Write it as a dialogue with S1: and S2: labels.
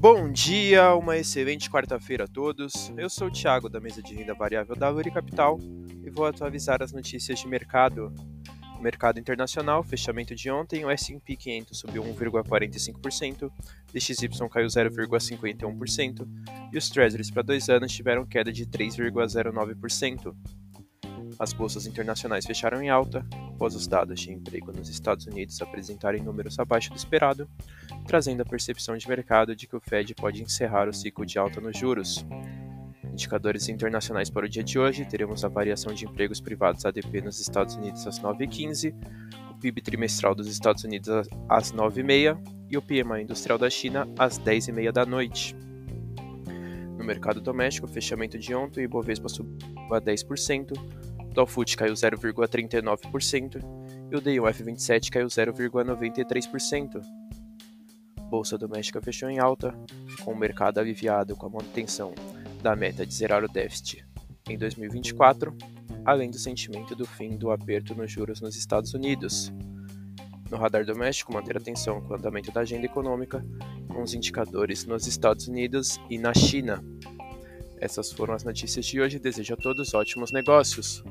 S1: Bom dia, uma excelente quarta-feira a todos. Eu sou o Thiago da mesa de renda variável da Luri Capital e vou atualizar as notícias de mercado. Mercado internacional, fechamento de ontem, o S&P 500 subiu 1,45%, o DXY caiu 0,51% e os Treasuries para dois anos tiveram queda de 3,09%. As bolsas internacionais fecharam em alta, após os dados de emprego nos Estados Unidos apresentarem números abaixo do esperado, trazendo a percepção de mercado de que o Fed pode encerrar o ciclo de alta nos juros. Indicadores internacionais para o dia de hoje: teremos a variação de empregos privados ADP nos Estados Unidos às 9h15, o PIB trimestral dos Estados Unidos às 9h30 e o PMI industrial da China às 10h30 da noite. No mercado doméstico, fechamento de ontem, o Ibovespa subiu a 10%, o Dow Food caiu 0,39% e o DIUF27 caiu 0,93%. Bolsa doméstica fechou em alta, com o mercado aliviado com a manutenção da meta de zerar o déficit em 2024, além do sentimento do fim do aperto nos juros nos Estados Unidos. No radar doméstico, manter atenção com o andamento da agenda econômica, com os indicadores nos Estados Unidos e na China. Essas foram as notícias de hoje. Desejo a todos ótimos negócios.